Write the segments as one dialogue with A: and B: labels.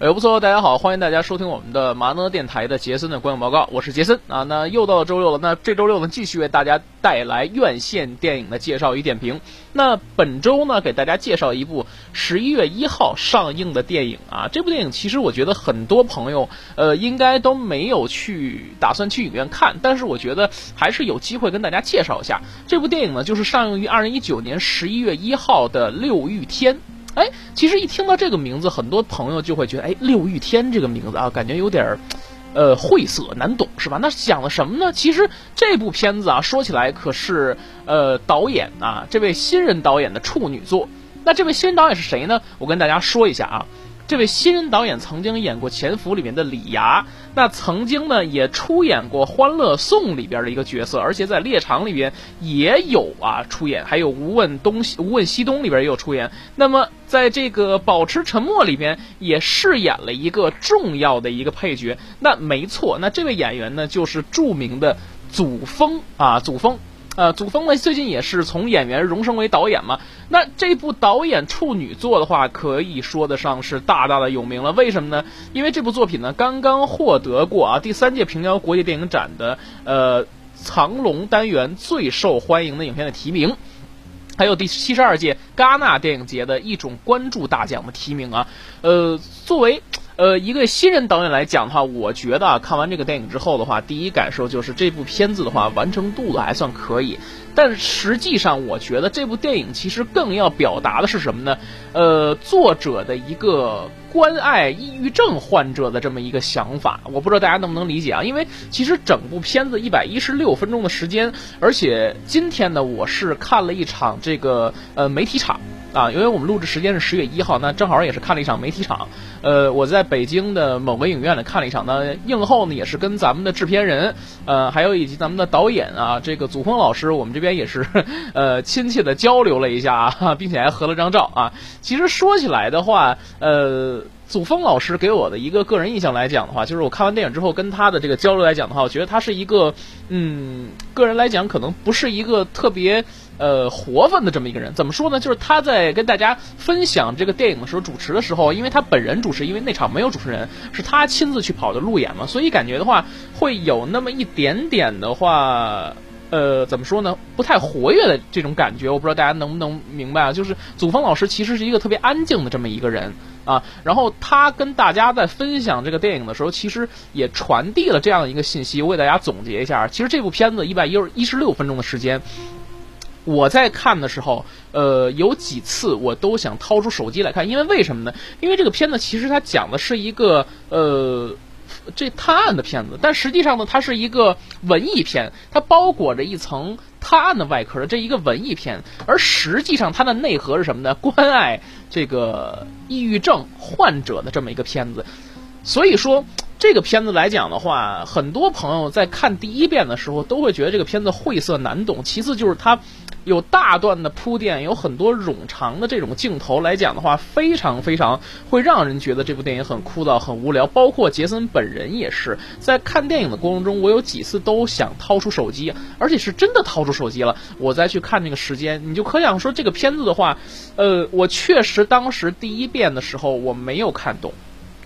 A: 哎，不错，大家好，欢迎大家收听我们的麻呢电台的杰森的观影报告，我是杰森啊。那又到了周六了，那这周六呢，继续为大家带来院线电影的介绍与点评。那本周呢，给大家介绍一部十一月一号上映的电影啊。这部电影其实我觉得很多朋友呃应该都没有去打算去影院看，但是我觉得还是有机会跟大家介绍一下这部电影呢，就是上映于二零一九年十一月一号的《六欲天》。哎，其实一听到这个名字，很多朋友就会觉得，哎，六欲天这个名字啊，感觉有点儿，呃，晦涩难懂，是吧？那讲了什么呢？其实这部片子啊，说起来可是，呃，导演啊，这位新人导演的处女作。那这位新人导演是谁呢？我跟大家说一下啊。这位新人导演曾经演过《潜伏》里面的李涯，那曾经呢也出演过《欢乐颂》里边的一个角色，而且在《猎场》里边也有啊出演，还有《无问东西》《无问西东》里边也有出演。那么在这个《保持沉默》里边也饰演了一个重要的一个配角。那没错，那这位演员呢就是著名的祖峰啊，祖峰。呃，祖峰呢最近也是从演员荣升为导演嘛。那这部导演处女作的话，可以说得上是大大的有名了。为什么呢？因为这部作品呢刚刚获得过啊第三届平遥国际电影展的呃藏龙单元最受欢迎的影片的提名，还有第七十二届戛纳电影节的一种关注大奖的提名啊。呃，作为。呃，一个新人导演来讲的话，我觉得啊，看完这个电影之后的话，第一感受就是这部片子的话，完成度还算可以。但实际上，我觉得这部电影其实更要表达的是什么呢？呃，作者的一个关爱抑郁症患者的这么一个想法，我不知道大家能不能理解啊？因为其实整部片子一百一十六分钟的时间，而且今天呢，我是看了一场这个呃媒体场。啊，因为我们录制时间是十月一号，那正好也是看了一场媒体场。呃，我在北京的某个影院里看了一场。那映后呢，也是跟咱们的制片人，呃，还有以及咱们的导演啊，这个祖峰老师，我们这边也是 呃亲切的交流了一下啊，并且还合了张照啊。其实说起来的话，呃，祖峰老师给我的一个个人印象来讲的话，就是我看完电影之后跟他的这个交流来讲的话，我觉得他是一个，嗯，个人来讲可能不是一个特别。呃，活泛的这么一个人，怎么说呢？就是他在跟大家分享这个电影的时候，主持的时候，因为他本人主持，因为那场没有主持人，是他亲自去跑的路演嘛，所以感觉的话，会有那么一点点的话，呃，怎么说呢？不太活跃的这种感觉，我不知道大家能不能明白啊？就是祖峰老师其实是一个特别安静的这么一个人啊，然后他跟大家在分享这个电影的时候，其实也传递了这样一个信息。我给大家总结一下，其实这部片子一百一一十六分钟的时间。我在看的时候，呃，有几次我都想掏出手机来看，因为为什么呢？因为这个片子其实它讲的是一个呃，这探案的片子，但实际上呢，它是一个文艺片，它包裹着一层探案的外壳的这一个文艺片，而实际上它的内核是什么呢？关爱这个抑郁症患者的这么一个片子，所以说。这个片子来讲的话，很多朋友在看第一遍的时候都会觉得这个片子晦涩难懂。其次就是它有大段的铺垫，有很多冗长的这种镜头来讲的话，非常非常会让人觉得这部电影很枯燥、很无聊。包括杰森本人也是在看电影的过程中，我有几次都想掏出手机，而且是真的掏出手机了，我再去看那个时间。你就可想说这个片子的话，呃，我确实当时第一遍的时候我没有看懂。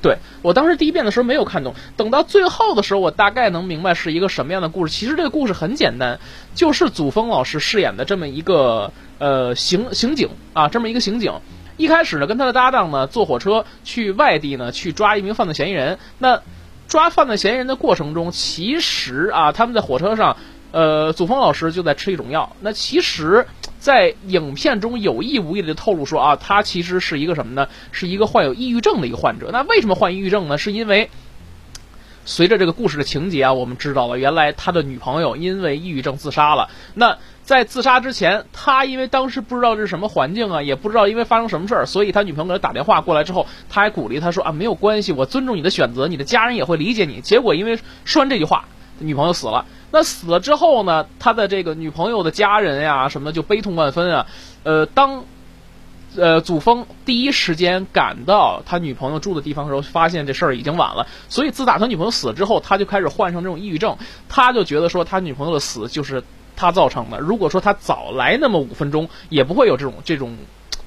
A: 对我当时第一遍的时候没有看懂，等到最后的时候，我大概能明白是一个什么样的故事。其实这个故事很简单，就是祖峰老师饰演的这么一个呃刑刑警啊，这么一个刑警。一开始呢，跟他的搭档呢坐火车去外地呢去抓一名犯罪嫌疑人。那抓犯罪嫌疑人的过程中，其实啊他们在火车上，呃祖峰老师就在吃一种药。那其实。在影片中有意无意的透露说啊，他其实是一个什么呢？是一个患有抑郁症的一个患者。那为什么患抑郁症呢？是因为随着这个故事的情节啊，我们知道了，原来他的女朋友因为抑郁症自杀了。那在自杀之前，他因为当时不知道这是什么环境啊，也不知道因为发生什么事儿，所以他女朋友给他打电话过来之后，他还鼓励他说啊，没有关系，我尊重你的选择，你的家人也会理解你。结果因为说完这句话。女朋友死了，那死了之后呢？他的这个女朋友的家人呀，什么就悲痛万分啊。呃，当呃，祖峰第一时间赶到他女朋友住的地方的时候，发现这事儿已经晚了。所以自打他女朋友死了之后，他就开始患上这种抑郁症。他就觉得说他女朋友的死就是他造成的。如果说他早来那么五分钟，也不会有这种这种。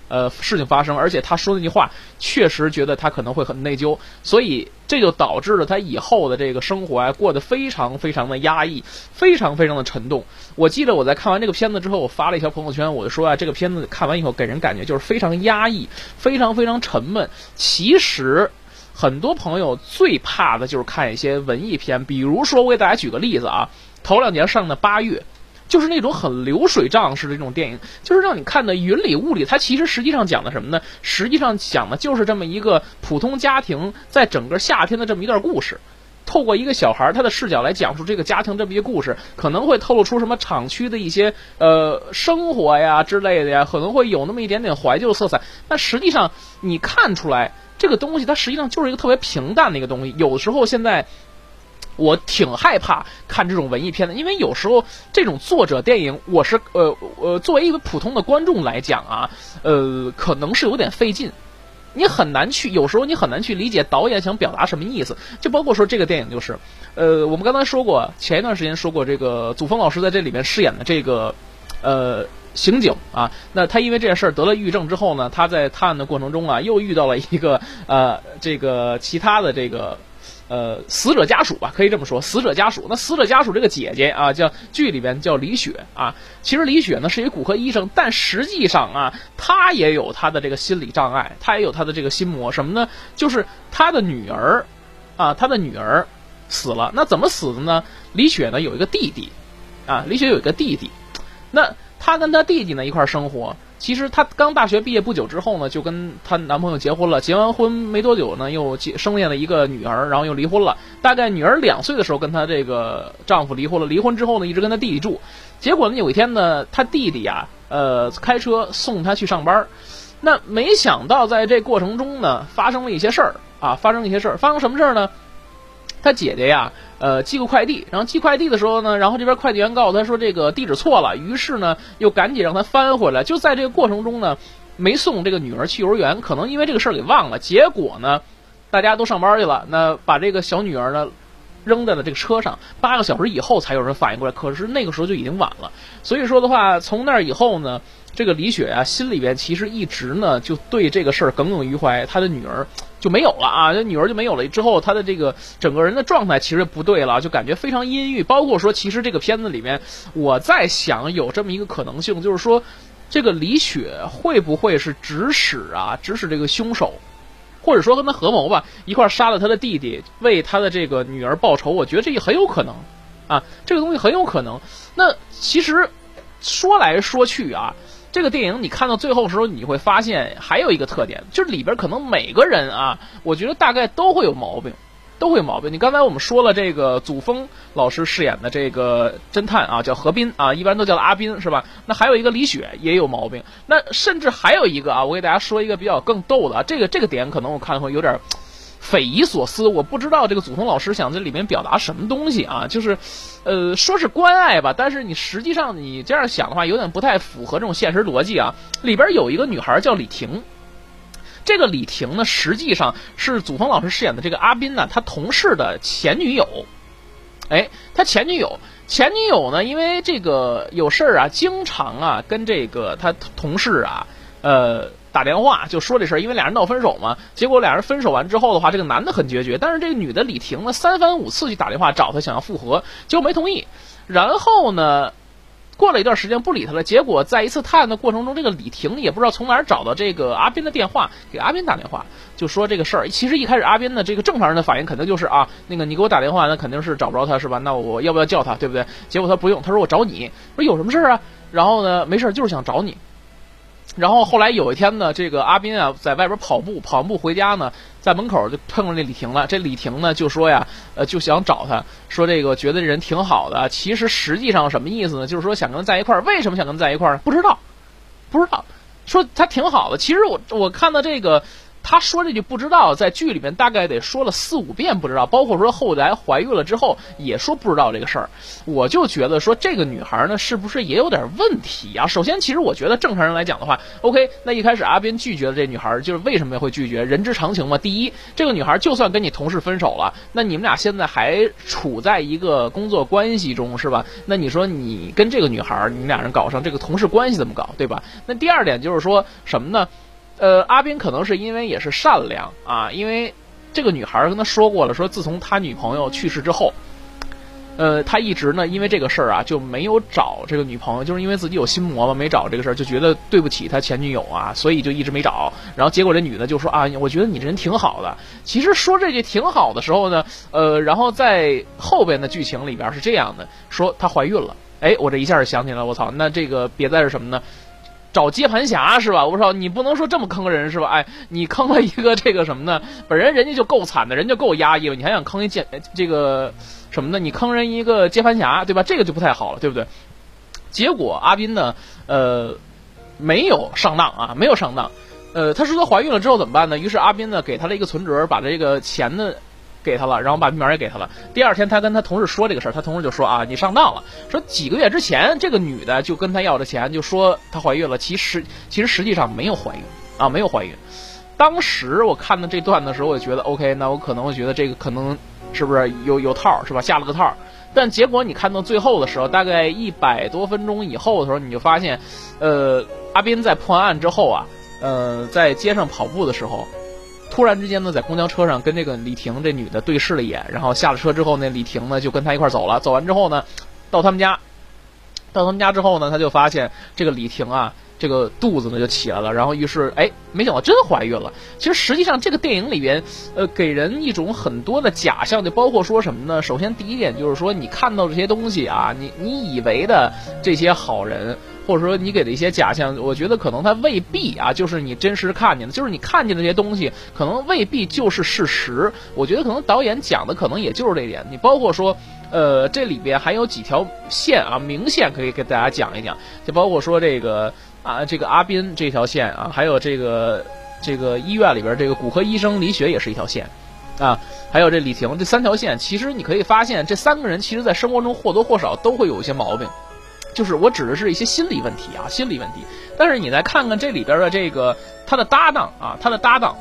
A: 呃，事情发生，而且他说那句话确实觉得他可能会很内疚，所以这就导致了他以后的这个生活啊过得非常非常的压抑，非常非常的沉重。我记得我在看完这个片子之后，我发了一条朋友圈，我就说啊，这个片子看完以后给人感觉就是非常压抑，非常非常沉闷。其实很多朋友最怕的就是看一些文艺片，比如说我给大家举个例子啊，头两年上的八月。就是那种很流水账式的这种电影，就是让你看的云里雾里。它其实实际上讲的什么呢？实际上讲的就是这么一个普通家庭在整个夏天的这么一段故事。透过一个小孩他的视角来讲述这个家庭这么一个故事，可能会透露出什么厂区的一些呃生活呀之类的呀，可能会有那么一点点怀旧色彩。但实际上你看出来这个东西，它实际上就是一个特别平淡的一个东西。有时候现在。我挺害怕看这种文艺片的，因为有时候这种作者电影，我是呃呃，作为一个普通的观众来讲啊，呃，可能是有点费劲，你很难去，有时候你很难去理解导演想表达什么意思。就包括说这个电影就是，呃，我们刚才说过，前一段时间说过，这个祖峰老师在这里面饰演的这个呃刑警啊，那他因为这件事得了抑郁症之后呢，他在探案的过程中啊，又遇到了一个呃这个其他的这个。呃，死者家属吧，可以这么说，死者家属。那死者家属这个姐姐啊，叫剧里边叫李雪啊。其实李雪呢是一骨科医生，但实际上啊，她也有她的这个心理障碍，她也有她的这个心魔。什么呢？就是她的女儿啊，她的女儿死了。那怎么死的呢？李雪呢有一个弟弟啊，李雪有一个弟弟。那她跟她弟弟呢一块生活。其实她刚大学毕业不久之后呢，就跟她男朋友结婚了。结完婚没多久呢，又结生下了一个女儿，然后又离婚了。大概女儿两岁的时候，跟她这个丈夫离婚了。离婚之后呢，一直跟她弟弟住。结果呢，有一天呢，她弟弟呀，呃，开车送她去上班。那没想到在这过程中呢，发生了一些事儿啊，发生了一些事儿。发生什么事儿呢？他姐姐呀。呃，寄个快递，然后寄快递的时候呢，然后这边快递员告诉他说这个地址错了，于是呢又赶紧让他翻回来。就在这个过程中呢，没送这个女儿去幼儿园，可能因为这个事儿给忘了。结果呢，大家都上班去了，那把这个小女儿呢扔在了这个车上，八个小时以后才有人反应过来，可是那个时候就已经晚了。所以说的话，从那以后呢，这个李雪啊心里边其实一直呢就对这个事儿耿耿于怀，她的女儿。就没有了啊，这女儿就没有了。之后，她的这个整个人的状态其实不对了，就感觉非常阴郁。包括说，其实这个片子里面，我在想有这么一个可能性，就是说，这个李雪会不会是指使啊，指使这个凶手，或者说跟他合谋吧，一块杀了他的弟弟，为他的这个女儿报仇？我觉得这也很有可能啊，这个东西很有可能。那其实说来说去啊。这个电影你看到最后的时候，你会发现还有一个特点，就是里边可能每个人啊，我觉得大概都会有毛病，都会有毛病。你刚才我们说了，这个祖峰老师饰演的这个侦探啊，叫何斌啊，一般都叫阿斌是吧？那还有一个李雪也有毛病，那甚至还有一个啊，我给大家说一个比较更逗的啊，这个这个点可能我看会有点。匪夷所思，我不知道这个祖峰老师想在里面表达什么东西啊？就是，呃，说是关爱吧，但是你实际上你这样想的话，有点不太符合这种现实逻辑啊。里边有一个女孩叫李婷，这个李婷呢，实际上是祖峰老师饰演的这个阿斌呢，他同事的前女友。哎，他前女友，前女友呢，因为这个有事儿啊，经常啊跟这个他同事啊，呃。打电话就说这事儿，因为俩人闹分手嘛。结果俩人分手完之后的话，这个男的很决绝，但是这个女的李婷呢，三番五次去打电话找他，想要复合，结果没同意。然后呢，过了一段时间不理他了。结果在一次探案的过程中，这个李婷也不知道从哪儿找到这个阿斌的电话，给阿斌打电话，就说这个事儿。其实一开始阿斌的这个正常人的反应肯定就是啊，那个你给我打电话，那肯定是找不着他是吧？那我要不要叫他，对不对？结果他不用，他说我找你，说有什么事儿啊？然后呢，没事儿，就是想找你。然后后来有一天呢，这个阿斌啊在外边跑步，跑步回家呢，在门口就碰上那李婷了。这李婷呢就说呀，呃，就想找他，说这个觉得这人挺好的。其实实际上什么意思呢？就是说想跟他在一块儿。为什么想跟他在一块儿？不知道，不知道。说他挺好的。其实我我看到这个。他说这句不知道，在剧里面大概得说了四五遍不知道，包括说后来怀孕了之后也说不知道这个事儿。我就觉得说这个女孩呢，是不是也有点问题啊？首先，其实我觉得正常人来讲的话，OK，那一开始阿斌拒绝了这女孩，就是为什么会拒绝？人之常情嘛。第一，这个女孩就算跟你同事分手了，那你们俩现在还处在一个工作关系中，是吧？那你说你跟这个女孩，你们俩人搞上这个同事关系怎么搞，对吧？那第二点就是说什么呢？呃，阿斌可能是因为也是善良啊，因为这个女孩跟他说过了，说自从他女朋友去世之后，呃，他一直呢因为这个事儿啊就没有找这个女朋友，就是因为自己有心魔嘛，没找这个事儿，就觉得对不起他前女友啊，所以就一直没找。然后结果这女的就说啊，我觉得你这人挺好的。其实说这句挺好的时候呢，呃，然后在后边的剧情里边是这样的，说她怀孕了。哎，我这一下想起来，我操，那这个别再是什么呢？找接盘侠是吧？我操，你不能说这么坑人是吧？哎，你坑了一个这个什么呢？本人人家就够惨的，人家够压抑了，你还想坑一接这个什么呢？你坑人一个接盘侠，对吧？这个就不太好了，对不对？结果阿斌呢，呃，没有上当啊，没有上当。呃，他说他怀孕了之后怎么办呢？于是阿斌呢，给他了一个存折，把这个钱呢。给他了，然后把密码也给他了。第二天，他跟他同事说这个事儿，他同事就说啊，你上当了。说几个月之前，这个女的就跟他要着钱，就说她怀孕了。其实，其实实际上没有怀孕啊，没有怀孕。当时我看到这段的时候，我就觉得 OK，那我可能会觉得这个可能是不是有有套是吧？下了个套。但结果你看到最后的时候，大概一百多分钟以后的时候，你就发现，呃，阿斌在破案之后啊，呃，在街上跑步的时候。突然之间呢，在公交车上跟这个李婷这女的对视了一眼，然后下了车之后那，李婷呢就跟他一块走了。走完之后呢，到他们家，到他们家之后呢，他就发现这个李婷啊，这个肚子呢就起来了。然后于是，哎，没想到真怀孕了。其实实际上这个电影里边，呃，给人一种很多的假象，就包括说什么呢？首先第一点就是说，你看到这些东西啊，你你以为的这些好人。或者说你给的一些假象，我觉得可能它未必啊，就是你真实看见的，就是你看见这些东西，可能未必就是事实。我觉得可能导演讲的可能也就是这点。你包括说，呃，这里边还有几条线啊，明线可以给大家讲一讲。就包括说这个啊，这个阿斌这条线啊，还有这个这个医院里边这个骨科医生李雪也是一条线啊，还有这李婷这三条线，其实你可以发现这三个人其实在生活中或多或少都会有一些毛病。就是我指的是一些心理问题啊，心理问题。但是你再看看这里边的这个他的搭档啊，他的搭档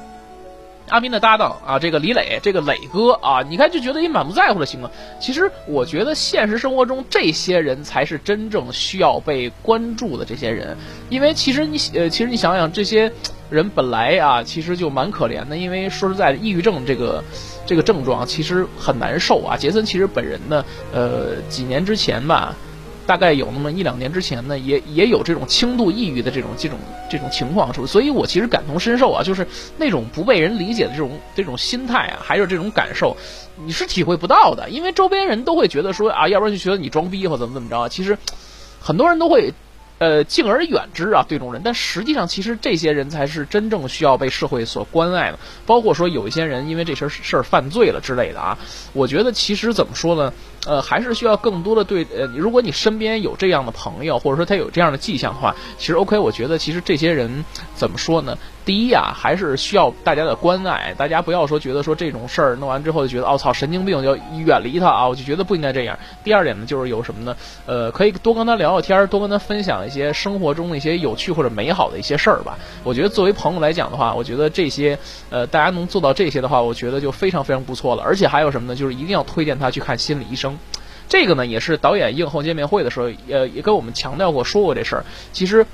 A: 阿斌的搭档啊，这个李磊，这个磊哥啊，你看就觉得也满不在乎的行吗。其实我觉得现实生活中这些人才是真正需要被关注的这些人，因为其实你呃，其实你想想，这些人本来啊，其实就蛮可怜的。因为说实在的，抑郁症这个这个症状其实很难受啊。杰森其实本人呢，呃，几年之前吧。大概有那么一两年之前呢，也也有这种轻度抑郁的这种这种这种情况，所以，我其实感同身受啊，就是那种不被人理解的这种这种心态啊，还有这种感受，你是体会不到的，因为周边人都会觉得说啊，要不然就觉得你装逼或怎么怎么着，其实很多人都会。呃，敬而远之啊，对这种人，但实际上，其实这些人才是真正需要被社会所关爱的。包括说有一些人因为这事儿事儿犯罪了之类的啊，我觉得其实怎么说呢？呃，还是需要更多的对呃，如果你身边有这样的朋友，或者说他有这样的迹象的话，其实 OK，我觉得其实这些人怎么说呢？第一呀，还是需要大家的关爱，大家不要说觉得说这种事儿弄完之后就觉得哦操神经病，就远离他啊，我就觉得不应该这样。第二点呢，就是有什么呢？呃，可以多跟他聊聊天，多跟他分享一些生活中的一些有趣或者美好的一些事儿吧。我觉得作为朋友来讲的话，我觉得这些呃大家能做到这些的话，我觉得就非常非常不错了。而且还有什么呢？就是一定要推荐他去看心理医生。这个呢，也是导演映后见面会的时候，呃，也跟我们强调过说过这事儿。其实。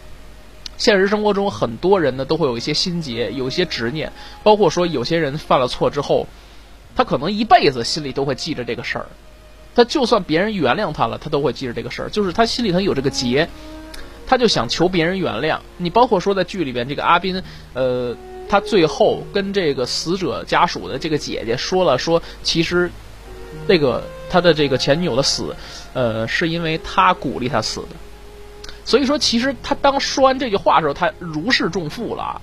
A: 现实生活中，很多人呢都会有一些心结，有一些执念，包括说有些人犯了错之后，他可能一辈子心里都会记着这个事儿。他就算别人原谅他了，他都会记着这个事儿，就是他心里头有这个结，他就想求别人原谅。你包括说在剧里边，这个阿斌，呃，他最后跟这个死者家属的这个姐姐说了，说其实那个他的这个前女友的死，呃，是因为他鼓励他死的。所以说，其实他当说完这句话的时候，他如释重负了，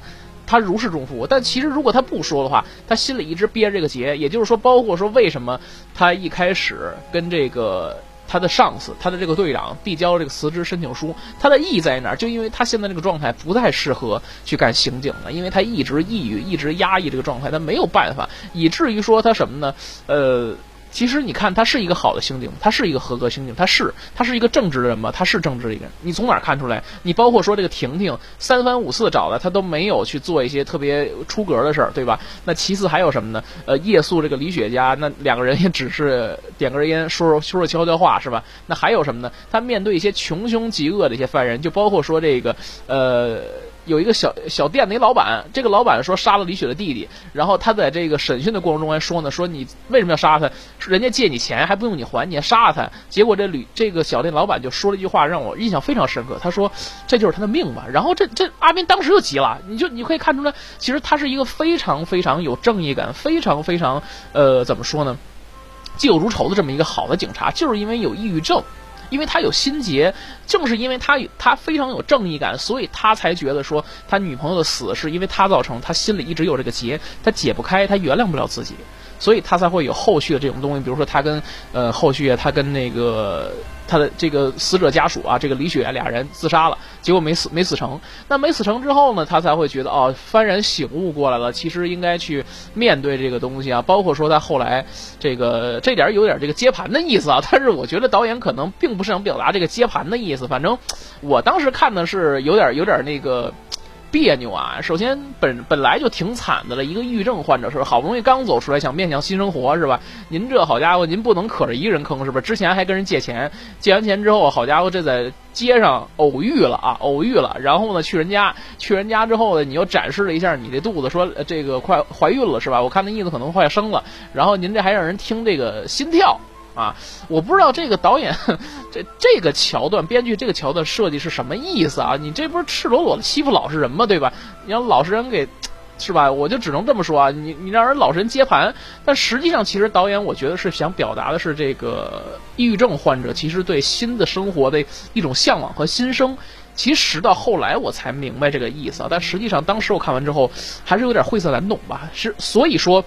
A: 他如释重负。但其实如果他不说的话，他心里一直憋着这个结。也就是说，包括说为什么他一开始跟这个他的上司，他的这个队长递交这个辞职申请书，他的意义在哪儿？就因为他现在这个状态不太适合去干刑警了，因为他一直抑郁，一直压抑这个状态，他没有办法，以至于说他什么呢？呃。其实你看，他是一个好的刑警，他是一个合格刑警，他是他是一个正直的人吗？他是正直的一个人。你从哪儿看出来？你包括说这个婷婷三番五次找他，他都没有去做一些特别出格的事儿，对吧？那其次还有什么呢？呃，夜宿这个李雪家，那两个人也只是点根烟，说说说说悄悄话，是吧？那还有什么呢？他面对一些穷凶极恶的一些犯人，就包括说这个呃。有一个小小店的一老板，这个老板说杀了李雪的弟弟，然后他在这个审讯的过程中还说呢，说你为什么要杀他？人家借你钱还不用你还，你还杀了他？结果这吕这个小店老板就说了一句话，让我印象非常深刻。他说这就是他的命吧。然后这这阿斌当时就急了，你就你可以看出来，其实他是一个非常非常有正义感，非常非常呃怎么说呢，嫉恶如仇的这么一个好的警察，就是因为有抑郁症。因为他有心结，正是因为他他非常有正义感，所以他才觉得说他女朋友的死是因为他造成，他心里一直有这个结，他解不开，他原谅不了自己。所以他才会有后续的这种东西，比如说他跟呃后续他跟那个他的这个死者家属啊，这个李雪俩人自杀了，结果没死没死成。那没死成之后呢，他才会觉得哦，幡然醒悟过来了，其实应该去面对这个东西啊。包括说他后来这个这点有点这个接盘的意思啊，但是我觉得导演可能并不是想表达这个接盘的意思。反正我当时看的是有点有点那个。别扭啊！首先本本来就挺惨的了，一个抑郁症患者是吧？好不容易刚走出来，想面向新生活是吧？您这好家伙，您不能可着一个人坑是吧？之前还跟人借钱，借完钱之后，好家伙，这在街上偶遇了啊，偶遇了。然后呢，去人家，去人家之后呢，你又展示了一下你这肚子，说这个快怀孕了是吧？我看那意思可能快生了。然后您这还让人听这个心跳。啊，我不知道这个导演，这这个桥段，编剧这个桥段设计是什么意思啊？你这不是赤裸裸的欺负老实人吗？对吧？你让老实人给，是吧？我就只能这么说啊。你你让人老实人接盘，但实际上其实导演我觉得是想表达的是这个抑郁症患者其实对新的生活的一种向往和新生。其实到后来我才明白这个意思啊，但实际上当时我看完之后还是有点晦涩难懂吧。是所以说。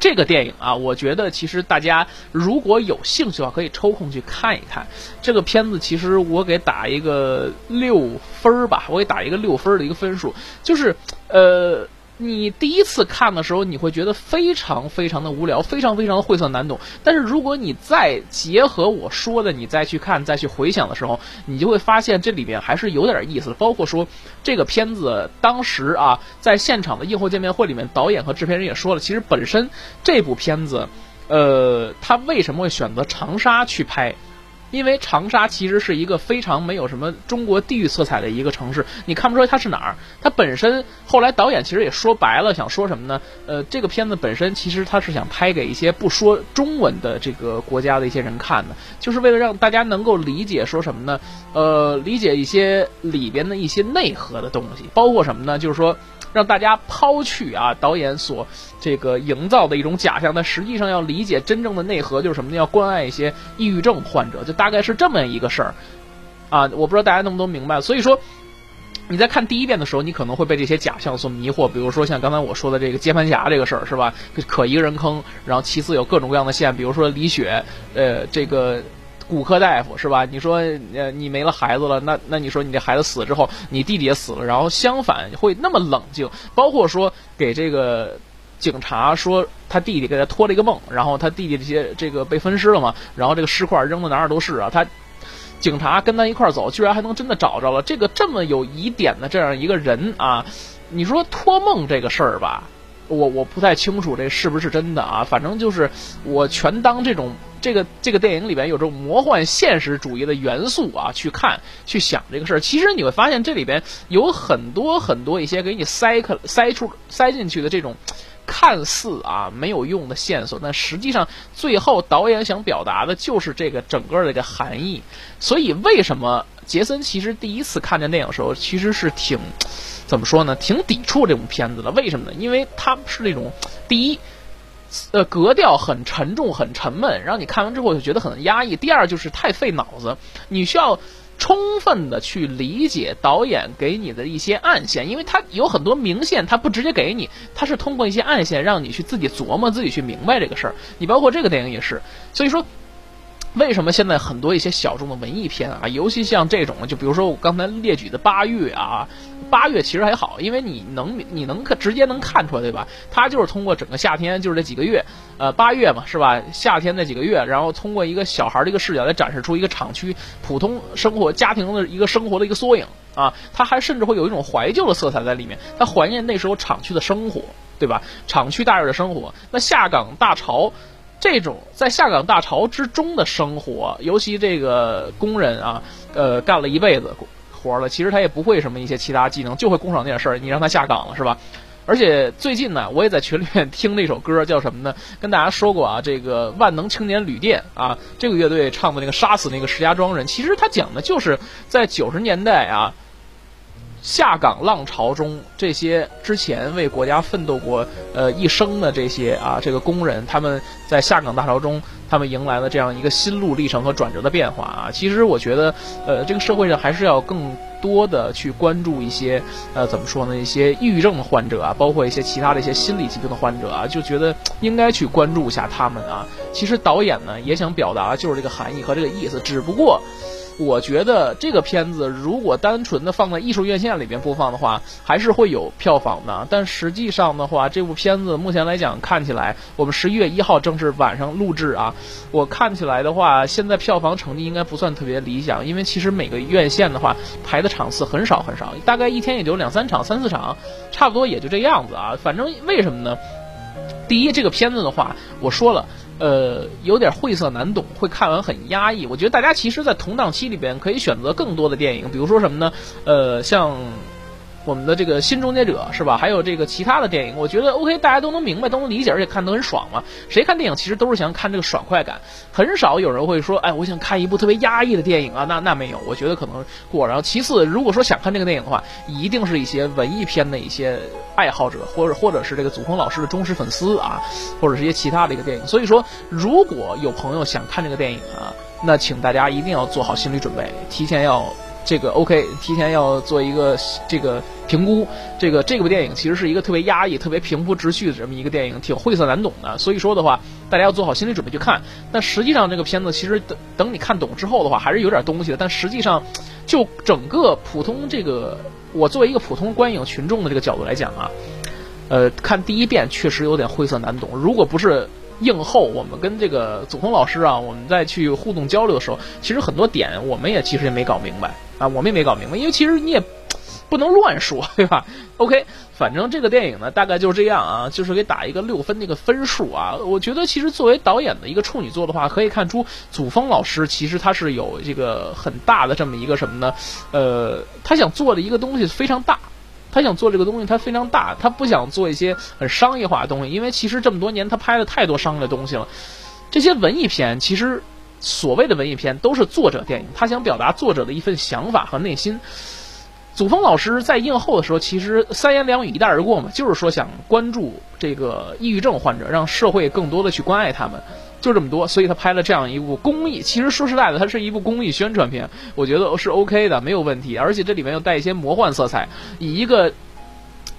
A: 这个电影啊，我觉得其实大家如果有兴趣的话，可以抽空去看一看。这个片子其实我给打一个六分儿吧，我给打一个六分儿的一个分数，就是呃。你第一次看的时候，你会觉得非常非常的无聊，非常非常的晦涩难懂。但是如果你再结合我说的，你再去看、再去回想的时候，你就会发现这里面还是有点意思。包括说这个片子当时啊，在现场的映后见面会里面，导演和制片人也说了，其实本身这部片子，呃，他为什么会选择长沙去拍？因为长沙其实是一个非常没有什么中国地域色彩的一个城市，你看不出来它是哪儿。它本身后来导演其实也说白了，想说什么呢？呃，这个片子本身其实他是想拍给一些不说中文的这个国家的一些人看的，就是为了让大家能够理解说什么呢？呃，理解一些里边的一些内核的东西，包括什么呢？就是说。让大家抛去啊导演所这个营造的一种假象，但实际上要理解真正的内核就是什么呢？要关爱一些抑郁症患者，就大概是这么一个事儿啊！我不知道大家能不能明白。所以说，你在看第一遍的时候，你可能会被这些假象所迷惑，比如说像刚才我说的这个接盘侠这个事儿是吧？可一个人坑，然后其次有各种各样的线，比如说李雪，呃，这个。骨科大夫是吧？你说呃，你没了孩子了，那那你说你这孩子死之后，你弟弟也死了，然后相反会那么冷静，包括说给这个警察说他弟弟给他托了一个梦，然后他弟弟这些这个被分尸了嘛，然后这个尸块扔的哪儿都是啊，他警察跟他一块走，居然还能真的找着了这个这么有疑点的这样一个人啊，你说托梦这个事儿吧？我我不太清楚这是不是真的啊，反正就是我全当这种这个这个电影里边有这种魔幻现实主义的元素啊去看去想这个事儿。其实你会发现这里边有很多很多一些给你塞克塞出塞进去的这种看似啊没有用的线索，但实际上最后导演想表达的就是这个整个的一个含义。所以为什么杰森其实第一次看这电影的时候其实是挺。怎么说呢？挺抵触这种片子的。为什么呢？因为它是那种第一，呃，格调很沉重、很沉闷，让你看完之后就觉得很压抑。第二就是太费脑子，你需要充分的去理解导演给你的一些暗线，因为它有很多明线，它不直接给你，它是通过一些暗线让你去自己琢磨、自己去明白这个事儿。你包括这个电影也是，所以说。为什么现在很多一些小众的文艺片啊，尤其像这种，就比如说我刚才列举的八月啊，八月其实还好，因为你能你能看直接能看出来，对吧？它就是通过整个夏天，就是这几个月，呃，八月嘛，是吧？夏天那几个月，然后通过一个小孩的一个视角来展示出一个厂区普通生活家庭的一个生活的一个缩影啊，它还甚至会有一种怀旧的色彩在里面，它怀念那时候厂区的生活，对吧？厂区大院的生活，那下岗大潮。这种在下岗大潮之中的生活，尤其这个工人啊，呃，干了一辈子活了，其实他也不会什么一些其他技能，就会工厂那点事儿。你让他下岗了是吧？而且最近呢，我也在群里面听那首歌，叫什么呢？跟大家说过啊，这个万能青年旅店啊，这个乐队唱的那个杀死那个石家庄人，其实他讲的就是在九十年代啊。下岗浪潮中，这些之前为国家奋斗过呃一生的这些啊这个工人，他们在下岗大潮中，他们迎来了这样一个心路历程和转折的变化啊。其实我觉得，呃，这个社会上还是要更多的去关注一些呃怎么说呢，一些抑郁症的患者啊，包括一些其他的一些心理疾病的患者啊，就觉得应该去关注一下他们啊。其实导演呢也想表达就是这个含义和这个意思，只不过。我觉得这个片子如果单纯的放在艺术院线里边播放的话，还是会有票房的。但实际上的话，这部片子目前来讲看起来，我们十一月一号正是晚上录制啊，我看起来的话，现在票房成绩应该不算特别理想，因为其实每个院线的话排的场次很少很少，大概一天也就两三场、三四场，差不多也就这样子啊。反正为什么呢？第一，这个片子的话，我说了。呃，有点晦涩难懂，会看完很压抑。我觉得大家其实，在同档期里边可以选择更多的电影，比如说什么呢？呃，像。我们的这个新终结者是吧？还有这个其他的电影，我觉得 OK，大家都能明白，都能理解，而且看得很爽嘛。谁看电影其实都是想看这个爽快感，很少有人会说，哎，我想看一部特别压抑的电影啊。那那没有，我觉得可能过。然后其次，如果说想看这个电影的话，一定是一些文艺片的一些爱好者，或者或者是这个祖峰老师的忠实粉丝啊，或者是一些其他的一个电影。所以说，如果有朋友想看这个电影啊，那请大家一定要做好心理准备，提前要。这个 OK，提前要做一个这个评估。这个这部电影其实是一个特别压抑、特别平铺直叙的这么一个电影，挺晦涩难懂的。所以说的话，大家要做好心理准备去看。但实际上，这个片子其实等等你看懂之后的话，还是有点东西的。但实际上，就整个普通这个，我作为一个普通观影群众的这个角度来讲啊，呃，看第一遍确实有点晦涩难懂。如果不是。映后，我们跟这个祖峰老师啊，我们再去互动交流的时候，其实很多点我们也其实也没搞明白啊，我们也没搞明白，因为其实你也不能乱说，对吧？OK，反正这个电影呢，大概就是这样啊，就是给打一个六分那个分数啊。我觉得其实作为导演的一个处女作的话，可以看出祖峰老师其实他是有这个很大的这么一个什么呢？呃，他想做的一个东西非常大。他想做这个东西，他非常大，他不想做一些很商业化的东西，因为其实这么多年他拍了太多商业的东西了。这些文艺片，其实所谓的文艺片都是作者电影，他想表达作者的一份想法和内心。祖峰老师在映后的时候，其实三言两语一带而过嘛，就是说想关注这个抑郁症患者，让社会更多的去关爱他们。就这么多，所以他拍了这样一部公益。其实说实在的，它是一部公益宣传片，我觉得是 OK 的，没有问题。而且这里面又带一些魔幻色彩，以一个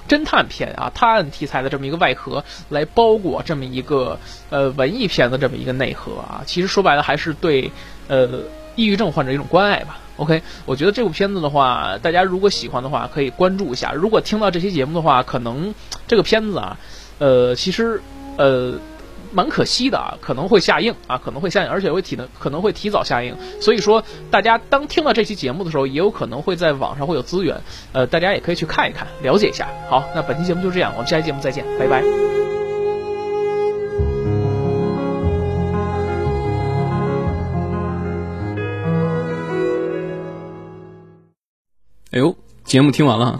A: 侦探片啊、探案题材的这么一个外壳来包裹这么一个呃文艺片的这么一个内核啊。其实说白了，还是对呃抑郁症患者一种关爱吧。OK，我觉得这部片子的话，大家如果喜欢的话，可以关注一下。如果听到这期节目的话，可能这个片子啊，呃，其实呃。蛮可惜的啊，可能会下映啊，可能会下映，而且会提的可能会提早下映。所以说，大家当听到这期节目的时候，也有可能会在网上会有资源，呃，大家也可以去看一看，了解一下。好，那本期节目就这样，我们下期节目再见，拜拜。
B: 哎呦，节目听完了，